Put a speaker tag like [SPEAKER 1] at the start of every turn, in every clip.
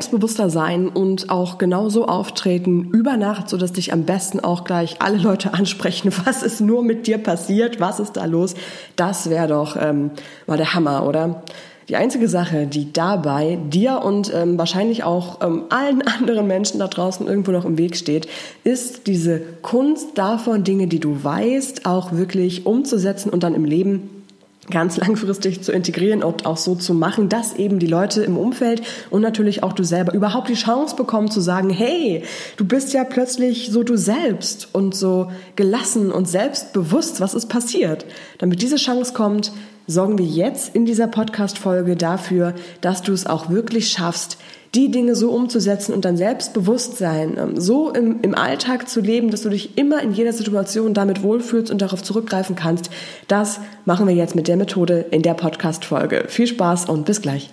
[SPEAKER 1] selbstbewusster sein und auch genauso auftreten über Nacht, so dass dich am besten auch gleich alle Leute ansprechen, was ist nur mit dir passiert, was ist da los, das wäre doch ähm, mal der Hammer, oder? Die einzige Sache, die dabei dir und ähm, wahrscheinlich auch ähm, allen anderen Menschen da draußen irgendwo noch im Weg steht, ist diese Kunst davon, Dinge, die du weißt, auch wirklich umzusetzen und dann im Leben ganz langfristig zu integrieren und auch so zu machen, dass eben die Leute im Umfeld und natürlich auch du selber überhaupt die Chance bekommen zu sagen, hey, du bist ja plötzlich so du selbst und so gelassen und selbstbewusst, was ist passiert. Damit diese Chance kommt, sorgen wir jetzt in dieser Podcast-Folge dafür, dass du es auch wirklich schaffst, die Dinge so umzusetzen und dein Selbstbewusstsein ähm, so im, im Alltag zu leben, dass du dich immer in jeder Situation damit wohlfühlst und darauf zurückgreifen kannst, das machen wir jetzt mit der Methode in der Podcast-Folge. Viel Spaß und bis gleich.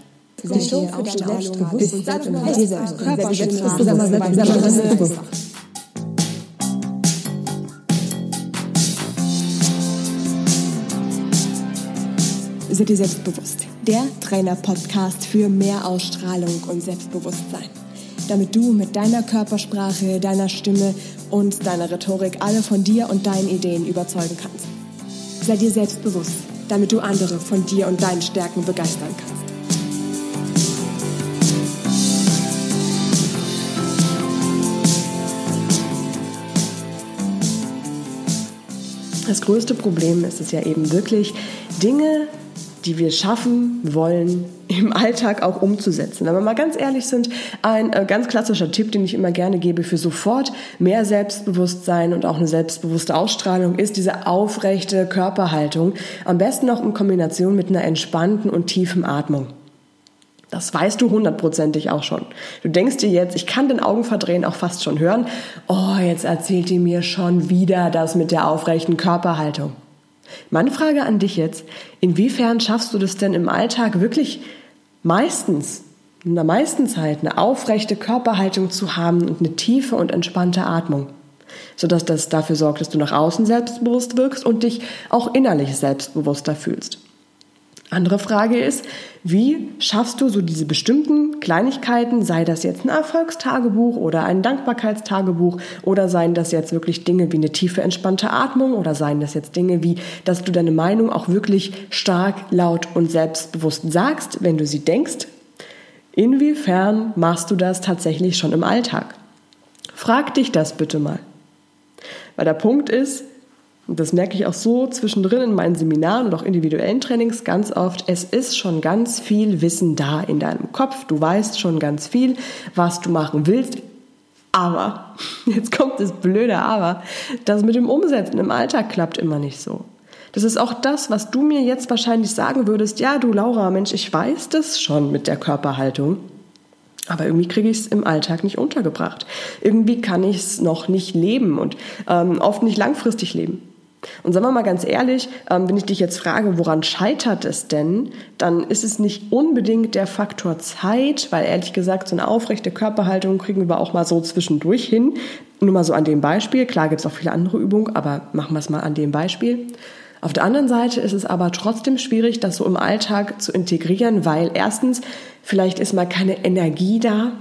[SPEAKER 1] Seid ihr selbstbewusst? der Trainer-Podcast für mehr Ausstrahlung und Selbstbewusstsein. Damit du mit deiner Körpersprache, deiner Stimme und deiner Rhetorik alle von dir und deinen Ideen überzeugen kannst. Sei dir selbstbewusst, damit du andere von dir und deinen Stärken begeistern kannst. Das größte Problem ist es ja eben wirklich, Dinge die wir schaffen wollen, im Alltag auch umzusetzen. Wenn wir mal ganz ehrlich sind, ein äh, ganz klassischer Tipp, den ich immer gerne gebe für sofort mehr Selbstbewusstsein und auch eine selbstbewusste Ausstrahlung, ist diese aufrechte Körperhaltung. Am besten auch in Kombination mit einer entspannten und tiefen Atmung. Das weißt du hundertprozentig auch schon. Du denkst dir jetzt, ich kann den Augenverdrehen auch fast schon hören. Oh, jetzt erzählt die mir schon wieder das mit der aufrechten Körperhaltung. Meine Frage an dich jetzt, inwiefern schaffst du das denn im Alltag wirklich meistens, in der meisten Zeit, eine aufrechte Körperhaltung zu haben und eine tiefe und entspannte Atmung? Sodass das dafür sorgt, dass du nach außen selbstbewusst wirkst und dich auch innerlich selbstbewusster fühlst. Andere Frage ist, wie schaffst du so diese bestimmten Kleinigkeiten, sei das jetzt ein Erfolgstagebuch oder ein Dankbarkeitstagebuch oder seien das jetzt wirklich Dinge wie eine tiefe entspannte Atmung oder seien das jetzt Dinge wie, dass du deine Meinung auch wirklich stark, laut und selbstbewusst sagst, wenn du sie denkst? Inwiefern machst du das tatsächlich schon im Alltag? Frag dich das bitte mal. Weil der Punkt ist, und das merke ich auch so zwischendrin in meinen Seminaren und auch individuellen Trainings ganz oft. Es ist schon ganz viel Wissen da in deinem Kopf. Du weißt schon ganz viel, was du machen willst. Aber, jetzt kommt das blöde Aber, das mit dem Umsetzen im Alltag klappt immer nicht so. Das ist auch das, was du mir jetzt wahrscheinlich sagen würdest. Ja, du Laura, Mensch, ich weiß das schon mit der Körperhaltung. Aber irgendwie kriege ich es im Alltag nicht untergebracht. Irgendwie kann ich es noch nicht leben und ähm, oft nicht langfristig leben. Und sagen wir mal ganz ehrlich, ähm, wenn ich dich jetzt frage, woran scheitert es denn, dann ist es nicht unbedingt der Faktor Zeit, weil ehrlich gesagt, so eine aufrechte Körperhaltung kriegen wir auch mal so zwischendurch hin. Nur mal so an dem Beispiel. Klar gibt es auch viele andere Übungen, aber machen wir es mal an dem Beispiel. Auf der anderen Seite ist es aber trotzdem schwierig, das so im Alltag zu integrieren, weil erstens vielleicht ist mal keine Energie da,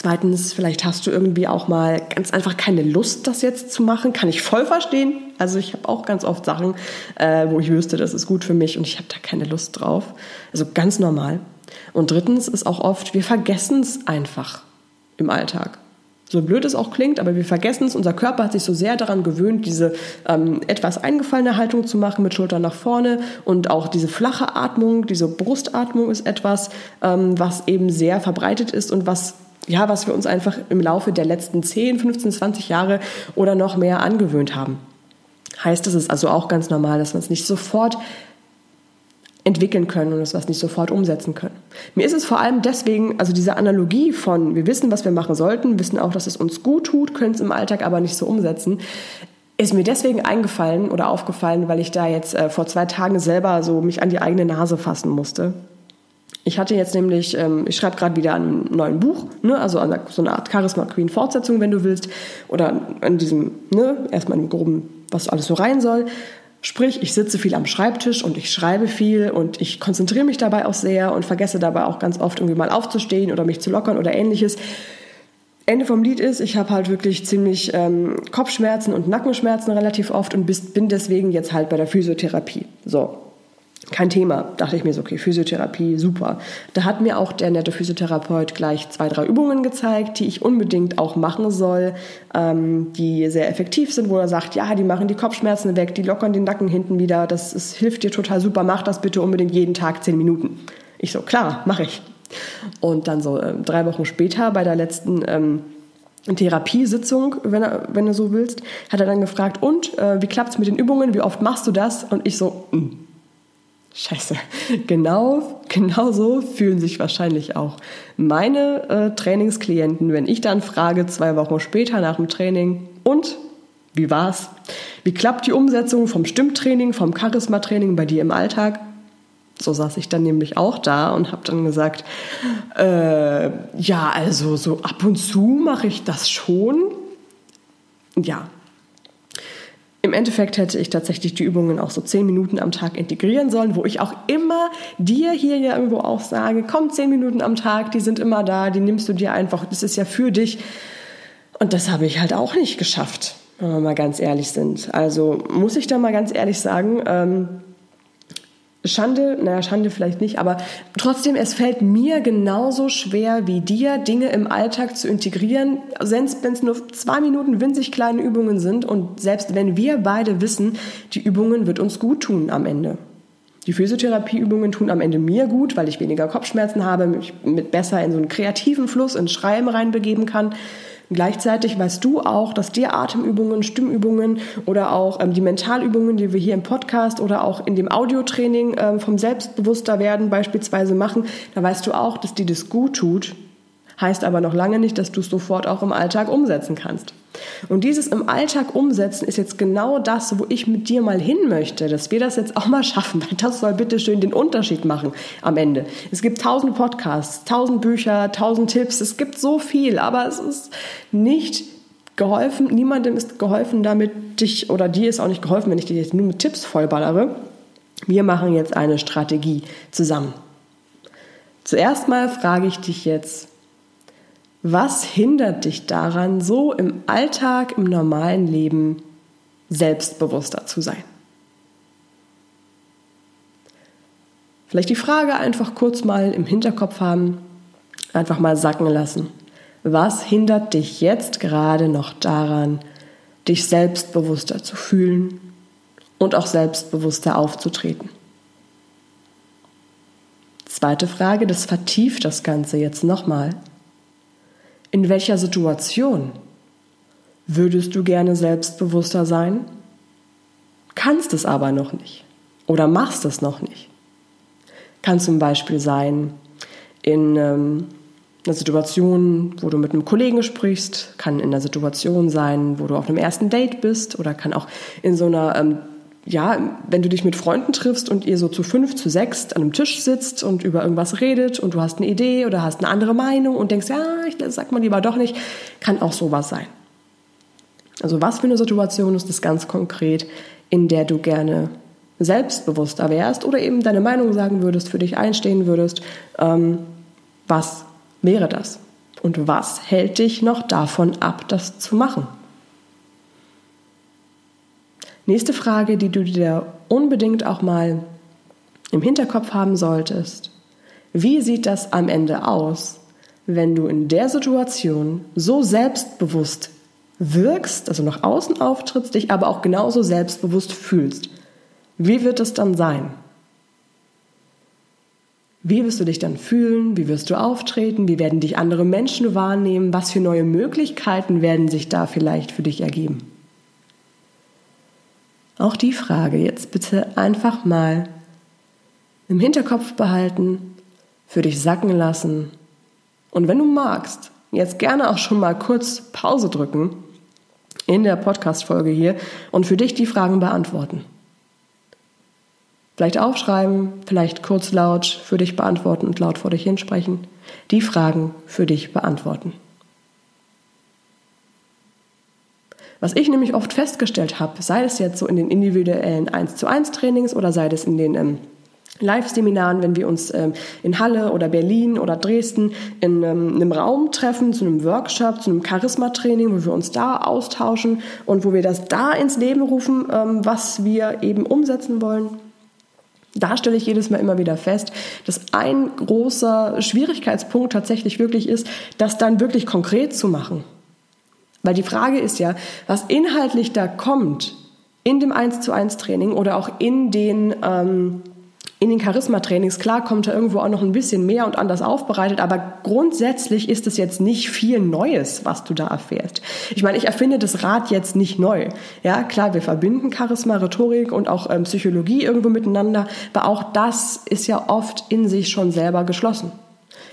[SPEAKER 1] Zweitens, vielleicht hast du irgendwie auch mal ganz einfach keine Lust, das jetzt zu machen. Kann ich voll verstehen. Also ich habe auch ganz oft Sachen, äh, wo ich wüsste, das ist gut für mich und ich habe da keine Lust drauf. Also ganz normal. Und drittens ist auch oft, wir vergessen es einfach im Alltag. So blöd es auch klingt, aber wir vergessen es. Unser Körper hat sich so sehr daran gewöhnt, diese ähm, etwas eingefallene Haltung zu machen mit Schultern nach vorne. Und auch diese flache Atmung, diese Brustatmung ist etwas, ähm, was eben sehr verbreitet ist und was ja, was wir uns einfach im Laufe der letzten 10, 15, 20 Jahre oder noch mehr angewöhnt haben. Heißt, es ist also auch ganz normal, dass wir es nicht sofort entwickeln können und das was nicht sofort umsetzen können. Mir ist es vor allem deswegen, also diese Analogie von, wir wissen, was wir machen sollten, wissen auch, dass es uns gut tut, können es im Alltag aber nicht so umsetzen, ist mir deswegen eingefallen oder aufgefallen, weil ich da jetzt äh, vor zwei Tagen selber so mich an die eigene Nase fassen musste. Ich hatte jetzt nämlich, ähm, ich schreibe gerade wieder an einem neuen Buch, ne, also an so eine Art Charisma Queen Fortsetzung, wenn du willst, oder an diesem, ne, erstmal im groben, was alles so rein soll. Sprich, ich sitze viel am Schreibtisch und ich schreibe viel und ich konzentriere mich dabei auch sehr und vergesse dabei auch ganz oft irgendwie mal aufzustehen oder mich zu lockern oder ähnliches. Ende vom Lied ist, ich habe halt wirklich ziemlich ähm, Kopfschmerzen und Nackenschmerzen relativ oft und bis, bin deswegen jetzt halt bei der Physiotherapie. So, kein Thema. Dachte ich mir so, okay, Physiotherapie, super. Da hat mir auch der nette Physiotherapeut gleich zwei, drei Übungen gezeigt, die ich unbedingt auch machen soll, ähm, die sehr effektiv sind, wo er sagt, ja, die machen die Kopfschmerzen weg, die lockern den Nacken hinten wieder, das, das hilft dir total super, mach das bitte unbedingt jeden Tag zehn Minuten. Ich so, klar, mache ich. Und dann so äh, drei Wochen später bei der letzten ähm, Therapiesitzung, wenn, er, wenn du so willst, hat er dann gefragt, und äh, wie klappt's mit den Übungen, wie oft machst du das? Und ich so, mh mm, Scheiße. Genau, genau so fühlen sich wahrscheinlich auch meine äh, Trainingsklienten, wenn ich dann frage, zwei Wochen später nach dem Training, und wie war's? Wie klappt die Umsetzung vom Stimmtraining, vom Charisma-Training bei dir im Alltag? So saß ich dann nämlich auch da und habe dann gesagt, äh, ja, also so ab und zu mache ich das schon. Ja, im Endeffekt hätte ich tatsächlich die Übungen auch so zehn Minuten am Tag integrieren sollen, wo ich auch immer dir hier ja irgendwo auch sage, komm, zehn Minuten am Tag, die sind immer da, die nimmst du dir einfach, das ist ja für dich. Und das habe ich halt auch nicht geschafft, wenn wir mal ganz ehrlich sind. Also muss ich da mal ganz ehrlich sagen, ähm, Schande, naja, Schande vielleicht nicht, aber trotzdem, es fällt mir genauso schwer wie dir, Dinge im Alltag zu integrieren, selbst wenn es nur zwei Minuten winzig kleine Übungen sind und selbst wenn wir beide wissen, die Übungen wird uns gut tun am Ende. Die Physiotherapieübungen tun am Ende mir gut, weil ich weniger Kopfschmerzen habe, mich mit besser in so einen kreativen Fluss, ins Schreiben reinbegeben kann. Gleichzeitig weißt du auch, dass dir Atemübungen, Stimmübungen oder auch ähm, die Mentalübungen, die wir hier im Podcast oder auch in dem Audiotraining ähm, vom Selbstbewussterwerden beispielsweise machen, da weißt du auch, dass dir das gut tut, heißt aber noch lange nicht, dass du es sofort auch im Alltag umsetzen kannst. Und dieses im Alltag umsetzen ist jetzt genau das, wo ich mit dir mal hin möchte, dass wir das jetzt auch mal schaffen, weil das soll bitte schön den Unterschied machen am Ende. Es gibt tausend Podcasts, tausend Bücher, tausend Tipps, es gibt so viel, aber es ist nicht geholfen, niemandem ist geholfen damit dich oder dir ist auch nicht geholfen, wenn ich dich jetzt nur mit Tipps vollballere. Wir machen jetzt eine Strategie zusammen. Zuerst mal frage ich dich jetzt, was hindert dich daran, so im Alltag, im normalen Leben selbstbewusster zu sein? Vielleicht die Frage einfach kurz mal im Hinterkopf haben, einfach mal sacken lassen. Was hindert dich jetzt gerade noch daran, dich selbstbewusster zu fühlen und auch selbstbewusster aufzutreten? Zweite Frage, das vertieft das Ganze jetzt nochmal. In welcher Situation würdest du gerne selbstbewusster sein? Kannst es aber noch nicht oder machst es noch nicht. Kann zum Beispiel sein in ähm, einer Situation, wo du mit einem Kollegen sprichst, kann in einer Situation sein, wo du auf einem ersten Date bist oder kann auch in so einer ähm, ja, wenn du dich mit Freunden triffst und ihr so zu fünf, zu sechs an einem Tisch sitzt und über irgendwas redet und du hast eine Idee oder hast eine andere Meinung und denkst, ja, ich sag mal lieber doch nicht, kann auch sowas sein. Also was für eine Situation ist das ganz konkret, in der du gerne selbstbewusster wärst oder eben deine Meinung sagen würdest, für dich einstehen würdest, ähm, was wäre das? Und was hält dich noch davon ab, das zu machen? Nächste Frage, die du dir unbedingt auch mal im Hinterkopf haben solltest. Wie sieht das am Ende aus, wenn du in der Situation so selbstbewusst wirkst, also nach außen auftrittst, dich aber auch genauso selbstbewusst fühlst? Wie wird es dann sein? Wie wirst du dich dann fühlen? Wie wirst du auftreten? Wie werden dich andere Menschen wahrnehmen? Was für neue Möglichkeiten werden sich da vielleicht für dich ergeben? Auch die Frage jetzt bitte einfach mal im Hinterkopf behalten, für dich sacken lassen und wenn du magst, jetzt gerne auch schon mal kurz Pause drücken in der Podcast-Folge hier und für dich die Fragen beantworten. Vielleicht aufschreiben, vielleicht kurz laut für dich beantworten und laut vor dich hinsprechen. Die Fragen für dich beantworten. Was ich nämlich oft festgestellt habe, sei es jetzt so in den individuellen 1 zu 1 Trainings oder sei es in den ähm, Live-Seminaren, wenn wir uns ähm, in Halle oder Berlin oder Dresden in ähm, einem Raum treffen, zu einem Workshop, zu einem Charisma-Training, wo wir uns da austauschen und wo wir das da ins Leben rufen, ähm, was wir eben umsetzen wollen. Da stelle ich jedes Mal immer wieder fest, dass ein großer Schwierigkeitspunkt tatsächlich wirklich ist, das dann wirklich konkret zu machen. Weil die Frage ist ja, was inhaltlich da kommt in dem 1 zu 1 Training oder auch in den ähm, in den Charisma-Trainings, klar, kommt da irgendwo auch noch ein bisschen mehr und anders aufbereitet, aber grundsätzlich ist es jetzt nicht viel Neues, was du da erfährst. Ich meine, ich erfinde das Rad jetzt nicht neu. Ja, klar, wir verbinden Charisma, Rhetorik und auch ähm, Psychologie irgendwo miteinander, aber auch das ist ja oft in sich schon selber geschlossen.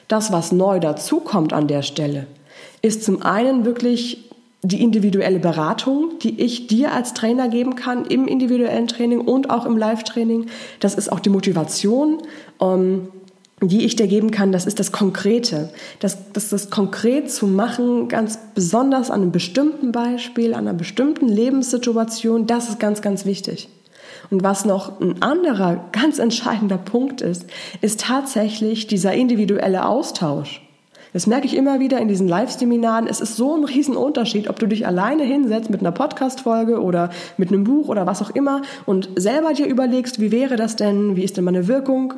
[SPEAKER 1] Das, was neu dazukommt an der Stelle, ist zum einen wirklich die individuelle Beratung, die ich dir als Trainer geben kann im individuellen Training und auch im Live-Training. Das ist auch die Motivation, ähm, die ich dir geben kann. Das ist das Konkrete. Das, das, das konkret zu machen, ganz besonders an einem bestimmten Beispiel, an einer bestimmten Lebenssituation, das ist ganz, ganz wichtig. Und was noch ein anderer ganz entscheidender Punkt ist, ist tatsächlich dieser individuelle Austausch. Das merke ich immer wieder in diesen Live-Seminaren. Es ist so ein Riesenunterschied, ob du dich alleine hinsetzt mit einer Podcast-Folge oder mit einem Buch oder was auch immer und selber dir überlegst, wie wäre das denn, wie ist denn meine Wirkung?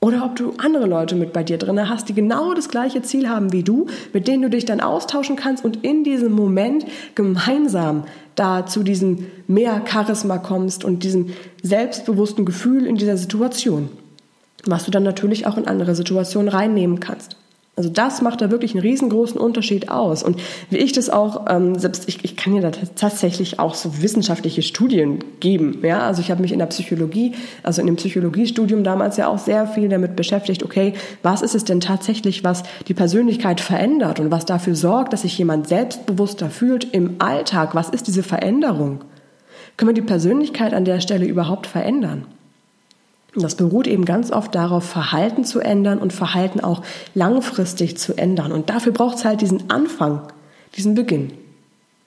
[SPEAKER 1] Oder ob du andere Leute mit bei dir drin hast, die genau das gleiche Ziel haben wie du, mit denen du dich dann austauschen kannst und in diesem Moment gemeinsam da zu diesem mehr Charisma kommst und diesem selbstbewussten Gefühl in dieser Situation, was du dann natürlich auch in andere Situationen reinnehmen kannst. Also das macht da wirklich einen riesengroßen Unterschied aus. Und wie ich das auch, ähm, selbst ich, ich kann ja da tatsächlich auch so wissenschaftliche Studien geben. Ja, also ich habe mich in der Psychologie, also in dem Psychologiestudium damals ja auch sehr viel damit beschäftigt. Okay, was ist es denn tatsächlich, was die Persönlichkeit verändert und was dafür sorgt, dass sich jemand selbstbewusster fühlt im Alltag? Was ist diese Veränderung? Können wir die Persönlichkeit an der Stelle überhaupt verändern? Und das beruht eben ganz oft darauf, Verhalten zu ändern und Verhalten auch langfristig zu ändern. Und dafür braucht es halt diesen Anfang, diesen Beginn.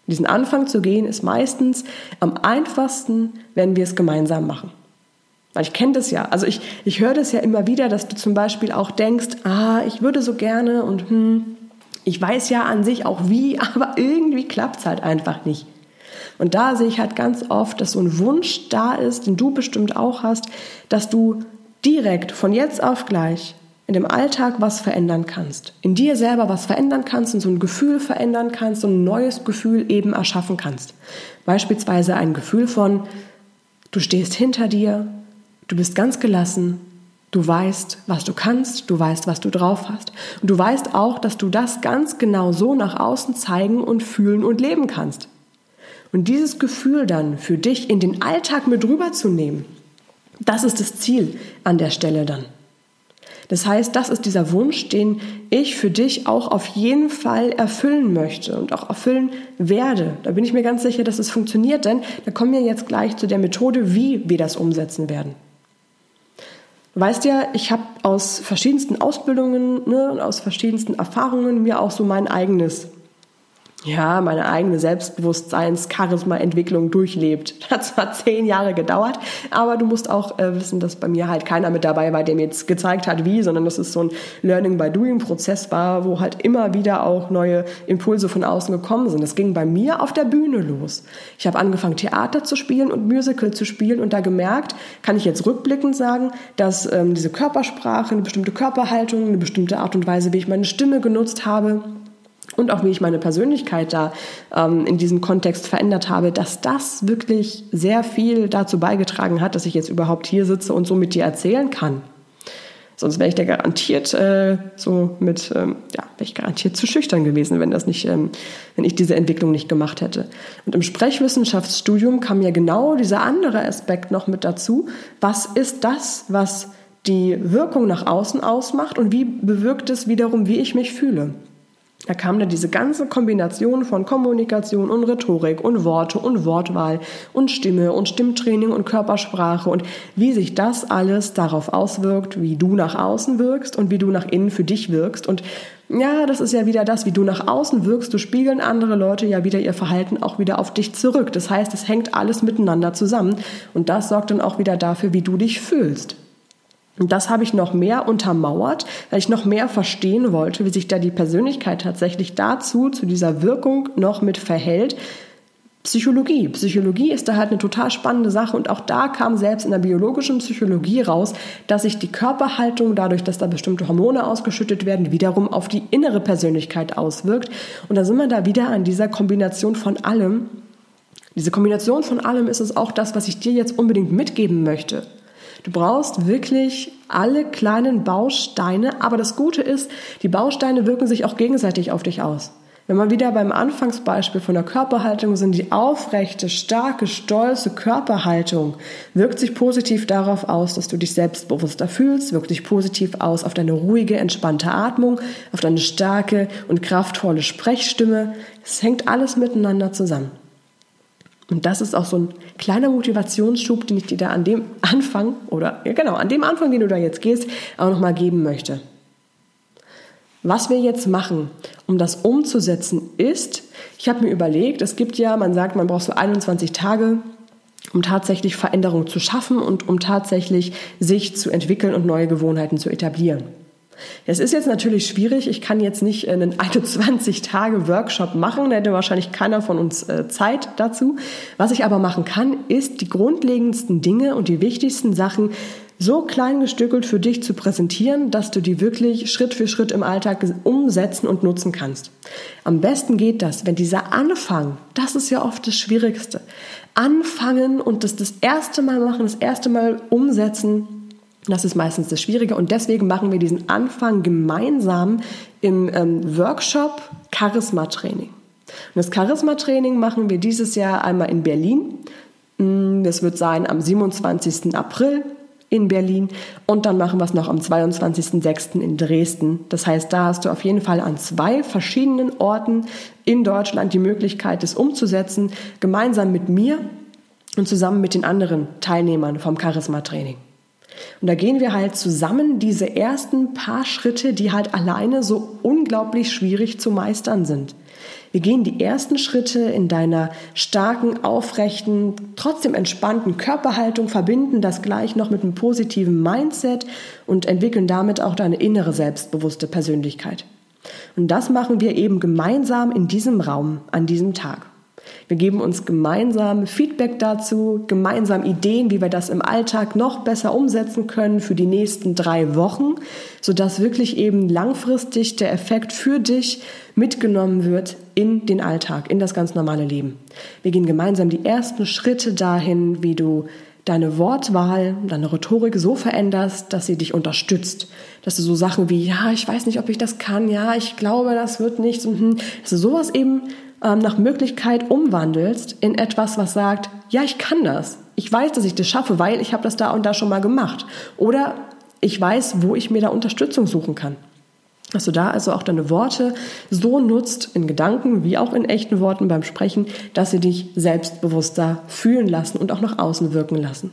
[SPEAKER 1] Diesen Anfang zu gehen ist meistens am einfachsten, wenn wir es gemeinsam machen. Weil ich kenne das ja. Also ich, ich höre das ja immer wieder, dass du zum Beispiel auch denkst, ah, ich würde so gerne und hm, ich weiß ja an sich auch wie, aber irgendwie klappt es halt einfach nicht. Und da sehe ich halt ganz oft, dass so ein Wunsch da ist, den du bestimmt auch hast, dass du direkt von jetzt auf gleich in dem Alltag was verändern kannst, in dir selber was verändern kannst und so ein Gefühl verändern kannst, so ein neues Gefühl eben erschaffen kannst. Beispielsweise ein Gefühl von, du stehst hinter dir, du bist ganz gelassen, du weißt, was du kannst, du weißt, was du drauf hast und du weißt auch, dass du das ganz genau so nach außen zeigen und fühlen und leben kannst. Und dieses Gefühl dann für dich in den Alltag mit rüberzunehmen, das ist das Ziel an der Stelle dann. Das heißt, das ist dieser Wunsch, den ich für dich auch auf jeden Fall erfüllen möchte und auch erfüllen werde. Da bin ich mir ganz sicher, dass es funktioniert, denn da kommen wir jetzt gleich zu der Methode, wie wir das umsetzen werden. Du weißt ja, ich habe aus verschiedensten Ausbildungen ne, und aus verschiedensten Erfahrungen mir auch so mein eigenes ja, meine eigene Selbstbewusstseins-Charisma-Entwicklung durchlebt. Hat zwar zehn Jahre gedauert, aber du musst auch äh, wissen, dass bei mir halt keiner mit dabei war, der mir jetzt gezeigt hat, wie, sondern dass es so ein Learning-by-Doing-Prozess war, wo halt immer wieder auch neue Impulse von außen gekommen sind. Das ging bei mir auf der Bühne los. Ich habe angefangen, Theater zu spielen und Musical zu spielen und da gemerkt, kann ich jetzt rückblickend sagen, dass ähm, diese Körpersprache, eine bestimmte Körperhaltung, eine bestimmte Art und Weise, wie ich meine Stimme genutzt habe, und auch wie ich meine Persönlichkeit da ähm, in diesem Kontext verändert habe, dass das wirklich sehr viel dazu beigetragen hat, dass ich jetzt überhaupt hier sitze und so mit dir erzählen kann. Sonst wäre ich da garantiert äh, so mit, ähm, ja, wäre ich garantiert zu schüchtern gewesen, wenn das nicht, ähm, wenn ich diese Entwicklung nicht gemacht hätte. Und im Sprechwissenschaftsstudium kam ja genau dieser andere Aspekt noch mit dazu. Was ist das, was die Wirkung nach außen ausmacht und wie bewirkt es wiederum, wie ich mich fühle? Da kam dann diese ganze Kombination von Kommunikation und Rhetorik und Worte und Wortwahl und Stimme und Stimmtraining und Körpersprache und wie sich das alles darauf auswirkt, wie du nach außen wirkst und wie du nach innen für dich wirkst. Und ja, das ist ja wieder das, wie du nach außen wirkst. Du spiegeln andere Leute ja wieder ihr Verhalten auch wieder auf dich zurück. Das heißt, es hängt alles miteinander zusammen und das sorgt dann auch wieder dafür, wie du dich fühlst. Und das habe ich noch mehr untermauert, weil ich noch mehr verstehen wollte, wie sich da die Persönlichkeit tatsächlich dazu, zu dieser Wirkung noch mit verhält. Psychologie. Psychologie ist da halt eine total spannende Sache und auch da kam selbst in der biologischen Psychologie raus, dass sich die Körperhaltung dadurch, dass da bestimmte Hormone ausgeschüttet werden, wiederum auf die innere Persönlichkeit auswirkt. Und da sind wir da wieder an dieser Kombination von allem. Diese Kombination von allem ist es auch das, was ich dir jetzt unbedingt mitgeben möchte. Du brauchst wirklich alle kleinen Bausteine, aber das Gute ist, die Bausteine wirken sich auch gegenseitig auf dich aus. Wenn wir wieder beim Anfangsbeispiel von der Körperhaltung sind, die aufrechte, starke, stolze Körperhaltung wirkt sich positiv darauf aus, dass du dich selbstbewusster fühlst, wirkt sich positiv aus auf deine ruhige, entspannte Atmung, auf deine starke und kraftvolle Sprechstimme. Es hängt alles miteinander zusammen. Und das ist auch so ein kleiner Motivationsschub, den ich dir da an dem Anfang oder ja genau, an dem Anfang, den du da jetzt gehst, auch nochmal geben möchte. Was wir jetzt machen, um das umzusetzen, ist, ich habe mir überlegt, es gibt ja, man sagt, man braucht so 21 Tage, um tatsächlich Veränderung zu schaffen und um tatsächlich sich zu entwickeln und neue Gewohnheiten zu etablieren. Es ist jetzt natürlich schwierig. Ich kann jetzt nicht einen 21-Tage-Workshop machen. Da hätte wahrscheinlich keiner von uns äh, Zeit dazu. Was ich aber machen kann, ist die grundlegendsten Dinge und die wichtigsten Sachen so klein gestückelt für dich zu präsentieren, dass du die wirklich Schritt für Schritt im Alltag umsetzen und nutzen kannst. Am besten geht das, wenn dieser Anfang, das ist ja oft das Schwierigste, anfangen und das das erste Mal machen, das erste Mal umsetzen, das ist meistens das Schwierige und deswegen machen wir diesen Anfang gemeinsam im ähm, Workshop Charisma Training. Und das Charisma Training machen wir dieses Jahr einmal in Berlin. Mm, das wird sein am 27. April in Berlin und dann machen wir es noch am 22.06. in Dresden. Das heißt, da hast du auf jeden Fall an zwei verschiedenen Orten in Deutschland die Möglichkeit, es umzusetzen, gemeinsam mit mir und zusammen mit den anderen Teilnehmern vom Charisma Training. Und da gehen wir halt zusammen diese ersten paar Schritte, die halt alleine so unglaublich schwierig zu meistern sind. Wir gehen die ersten Schritte in deiner starken, aufrechten, trotzdem entspannten Körperhaltung, verbinden das gleich noch mit einem positiven Mindset und entwickeln damit auch deine innere selbstbewusste Persönlichkeit. Und das machen wir eben gemeinsam in diesem Raum an diesem Tag. Wir geben uns gemeinsam Feedback dazu, gemeinsam Ideen, wie wir das im Alltag noch besser umsetzen können für die nächsten drei Wochen, sodass wirklich eben langfristig der Effekt für dich mitgenommen wird in den Alltag, in das ganz normale Leben. Wir gehen gemeinsam die ersten Schritte dahin, wie du deine Wortwahl, deine Rhetorik so veränderst, dass sie dich unterstützt. Dass du so Sachen wie, ja, ich weiß nicht, ob ich das kann, ja, ich glaube, das wird nichts, hm, dass du sowas eben ähm, nach Möglichkeit umwandelst in etwas, was sagt, ja, ich kann das. Ich weiß, dass ich das schaffe, weil ich habe das da und da schon mal gemacht. Oder ich weiß, wo ich mir da Unterstützung suchen kann. Dass du da also auch deine Worte so nutzt, in Gedanken wie auch in echten Worten beim Sprechen, dass sie dich selbstbewusster fühlen lassen und auch nach außen wirken lassen.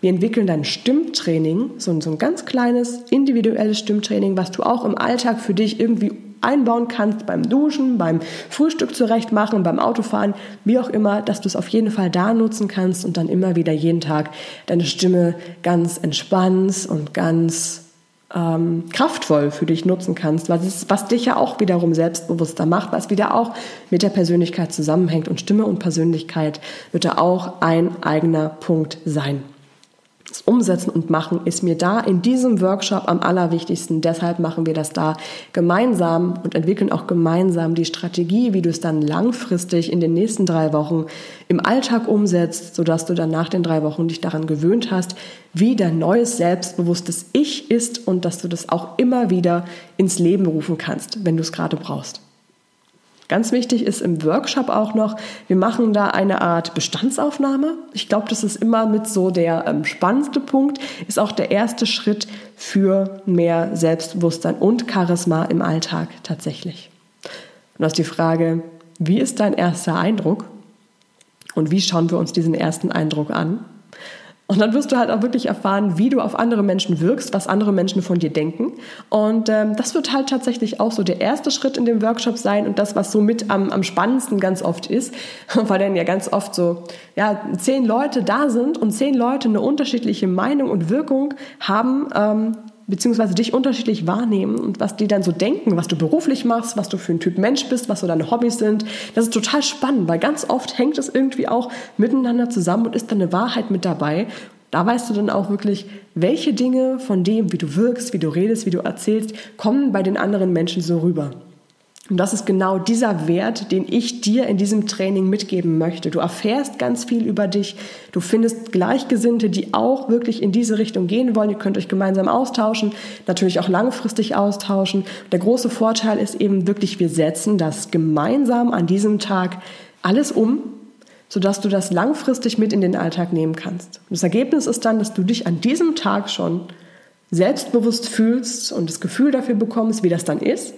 [SPEAKER 1] Wir entwickeln dein Stimmtraining, so ein, so ein ganz kleines individuelles Stimmtraining, was du auch im Alltag für dich irgendwie einbauen kannst beim Duschen, beim Frühstück zurechtmachen, beim Autofahren, wie auch immer, dass du es auf jeden Fall da nutzen kannst und dann immer wieder jeden Tag deine Stimme ganz entspannst und ganz ähm, kraftvoll für dich nutzen kannst, was, ist, was dich ja auch wiederum selbstbewusster macht, was wieder auch mit der Persönlichkeit zusammenhängt und Stimme und Persönlichkeit wird da auch ein eigener Punkt sein. Das Umsetzen und Machen ist mir da in diesem Workshop am allerwichtigsten. Deshalb machen wir das da gemeinsam und entwickeln auch gemeinsam die Strategie, wie du es dann langfristig in den nächsten drei Wochen im Alltag umsetzt, sodass du dann nach den drei Wochen dich daran gewöhnt hast, wie dein neues selbstbewusstes Ich ist und dass du das auch immer wieder ins Leben rufen kannst, wenn du es gerade brauchst. Ganz wichtig ist im Workshop auch noch, wir machen da eine Art Bestandsaufnahme. Ich glaube, das ist immer mit so der ähm, spannendste Punkt, ist auch der erste Schritt für mehr Selbstbewusstsein und Charisma im Alltag tatsächlich. Und das ist die Frage, wie ist dein erster Eindruck? Und wie schauen wir uns diesen ersten Eindruck an? Und dann wirst du halt auch wirklich erfahren, wie du auf andere Menschen wirkst, was andere Menschen von dir denken. Und ähm, das wird halt tatsächlich auch so der erste Schritt in dem Workshop sein und das, was so mit am, am spannendsten ganz oft ist, weil dann ja ganz oft so, ja, zehn Leute da sind und zehn Leute eine unterschiedliche Meinung und Wirkung haben, ähm, beziehungsweise dich unterschiedlich wahrnehmen und was die dann so denken, was du beruflich machst, was du für ein Typ Mensch bist, was so deine Hobbys sind. Das ist total spannend, weil ganz oft hängt es irgendwie auch miteinander zusammen und ist dann eine Wahrheit mit dabei. Da weißt du dann auch wirklich, welche Dinge von dem, wie du wirkst, wie du redest, wie du erzählst, kommen bei den anderen Menschen so rüber. Und das ist genau dieser Wert, den ich dir in diesem Training mitgeben möchte. Du erfährst ganz viel über dich. Du findest Gleichgesinnte, die auch wirklich in diese Richtung gehen wollen. Ihr könnt euch gemeinsam austauschen, natürlich auch langfristig austauschen. Der große Vorteil ist eben wirklich, wir setzen das gemeinsam an diesem Tag alles um, sodass du das langfristig mit in den Alltag nehmen kannst. Und das Ergebnis ist dann, dass du dich an diesem Tag schon selbstbewusst fühlst und das Gefühl dafür bekommst, wie das dann ist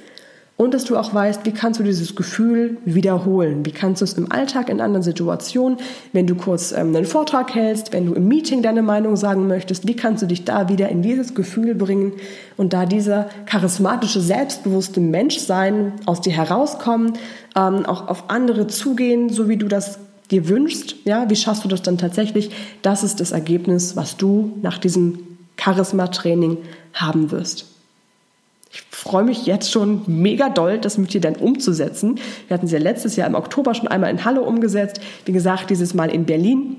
[SPEAKER 1] und dass du auch weißt, wie kannst du dieses Gefühl wiederholen? Wie kannst du es im Alltag in anderen Situationen, wenn du kurz ähm, einen Vortrag hältst, wenn du im Meeting deine Meinung sagen möchtest, wie kannst du dich da wieder in dieses Gefühl bringen und da dieser charismatische, selbstbewusste Mensch sein, aus dir herauskommen, ähm, auch auf andere zugehen, so wie du das dir wünschst? Ja, wie schaffst du das dann tatsächlich? Das ist das Ergebnis, was du nach diesem Charisma-Training haben wirst. Freue mich jetzt schon mega doll, das mit dir dann umzusetzen. Wir hatten sie ja letztes Jahr im Oktober schon einmal in Halle umgesetzt. Wie gesagt, dieses Mal in Berlin.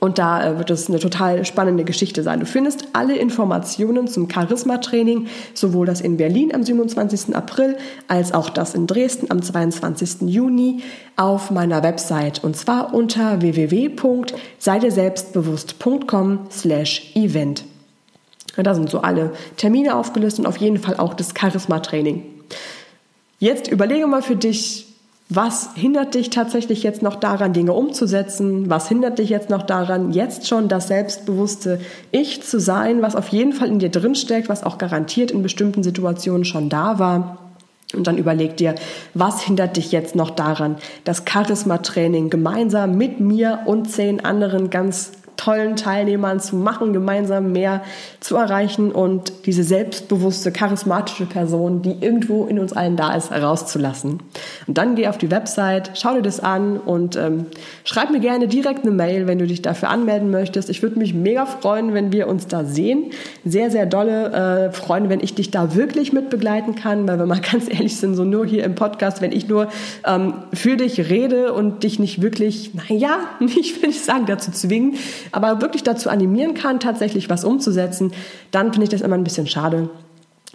[SPEAKER 1] Und da äh, wird es eine total spannende Geschichte sein. Du findest alle Informationen zum Charisma-Training, sowohl das in Berlin am 27. April als auch das in Dresden am 22. Juni auf meiner Website und zwar unter www.seideselbstbewusst.com slash event. Da sind so alle Termine aufgelistet und auf jeden Fall auch das Charisma-Training. Jetzt überlege mal für dich, was hindert dich tatsächlich jetzt noch daran, Dinge umzusetzen? Was hindert dich jetzt noch daran, jetzt schon das selbstbewusste Ich zu sein, was auf jeden Fall in dir drinsteckt, was auch garantiert in bestimmten Situationen schon da war? Und dann überleg dir, was hindert dich jetzt noch daran, das Charisma-Training gemeinsam mit mir und zehn anderen ganz tollen Teilnehmern zu machen, gemeinsam mehr zu erreichen und diese selbstbewusste, charismatische Person, die irgendwo in uns allen da ist, herauszulassen. Und dann geh auf die Website, schau dir das an und ähm, schreib mir gerne direkt eine Mail, wenn du dich dafür anmelden möchtest. Ich würde mich mega freuen, wenn wir uns da sehen. Sehr, sehr dolle äh, freuen, wenn ich dich da wirklich mit begleiten kann, weil wir mal ganz ehrlich sind, so nur hier im Podcast, wenn ich nur ähm, für dich rede und dich nicht wirklich, naja, ich will nicht sagen, dazu zwingen, aber wirklich dazu animieren kann, tatsächlich was umzusetzen, dann finde ich das immer ein bisschen schade.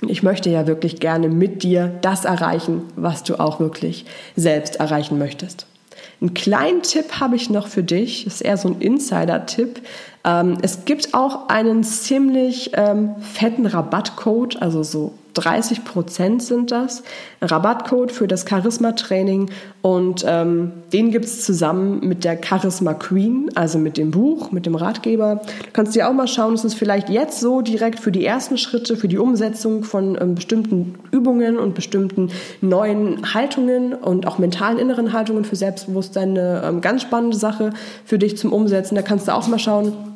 [SPEAKER 1] Ich möchte ja wirklich gerne mit dir das erreichen, was du auch wirklich selbst erreichen möchtest. Einen kleinen Tipp habe ich noch für dich, das ist eher so ein Insider-Tipp. Ähm, es gibt auch einen ziemlich ähm, fetten Rabattcode, also so 30 Prozent sind das. Rabattcode für das Charisma-Training und ähm, den gibt es zusammen mit der Charisma Queen, also mit dem Buch, mit dem Ratgeber. Du kannst dir auch mal schauen, es ist vielleicht jetzt so direkt für die ersten Schritte, für die Umsetzung von ähm, bestimmten Übungen und bestimmten neuen Haltungen und auch mentalen inneren Haltungen für Selbstbewusstsein eine ähm, ganz spannende Sache für dich zum Umsetzen. Da kannst du auch mal schauen.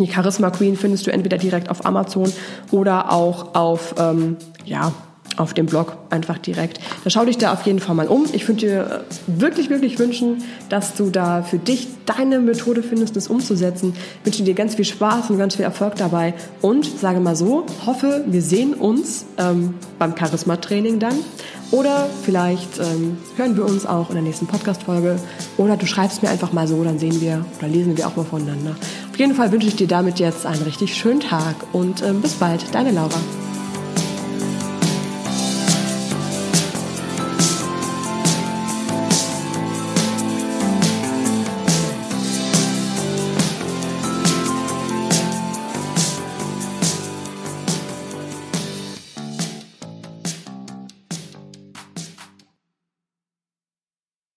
[SPEAKER 1] Die Charisma Queen findest du entweder direkt auf Amazon oder auch auf ähm, ja, auf dem Blog einfach direkt. Da schau dich da auf jeden Fall mal um. Ich würde dir wirklich, wirklich wünschen, dass du da für dich deine Methode findest, das umzusetzen. Ich wünsche dir ganz viel Spaß und ganz viel Erfolg dabei und sage mal so, hoffe, wir sehen uns ähm, beim Charisma-Training dann oder vielleicht ähm, hören wir uns auch in der nächsten Podcast-Folge oder du schreibst mir einfach mal so, dann sehen wir oder lesen wir auch mal voneinander. Jeden Fall wünsche ich dir damit jetzt einen richtig schönen Tag und ähm, bis bald, deine Laura.